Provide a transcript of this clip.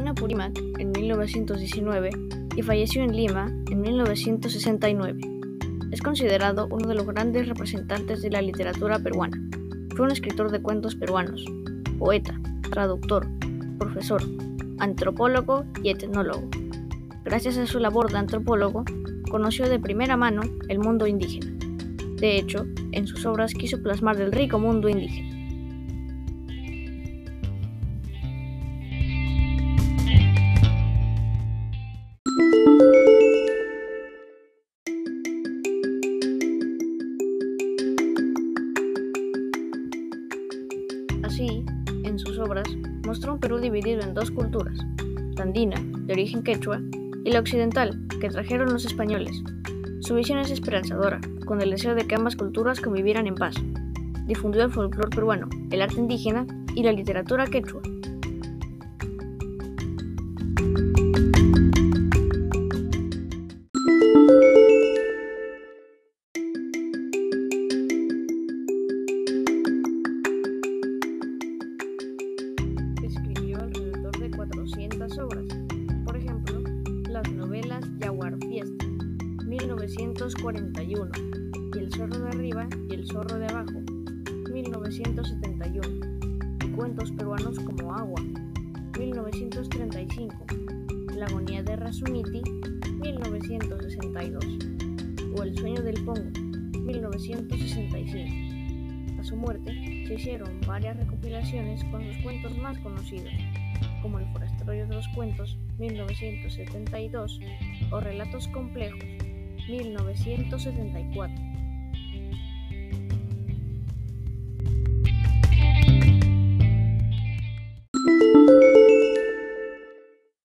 Apurímac en 1919 y falleció en Lima en 1969. Es considerado uno de los grandes representantes de la literatura peruana. Fue un escritor de cuentos peruanos, poeta, traductor, profesor, antropólogo y etnólogo. Gracias a su labor de antropólogo, conoció de primera mano el mundo indígena. De hecho, en sus obras quiso plasmar el rico mundo indígena. Así, en sus obras, mostró un Perú dividido en dos culturas, andina, de origen quechua, y la occidental, que trajeron los españoles. Su visión es esperanzadora, con el deseo de que ambas culturas convivieran en paz. Difundió el folclore peruano, el arte indígena y la literatura quechua. 400 obras, por ejemplo, las novelas Yaguar Fiesta, 1941, y El zorro de arriba y El zorro de abajo, 1971, y cuentos peruanos como Agua, 1935, La agonía de Rasuniti, 1962, o El sueño del Pongo, 1965. A su muerte, se hicieron varias recopilaciones con sus cuentos más conocidos, como El forastero de los cuentos, 1972, o Relatos complejos, 1974.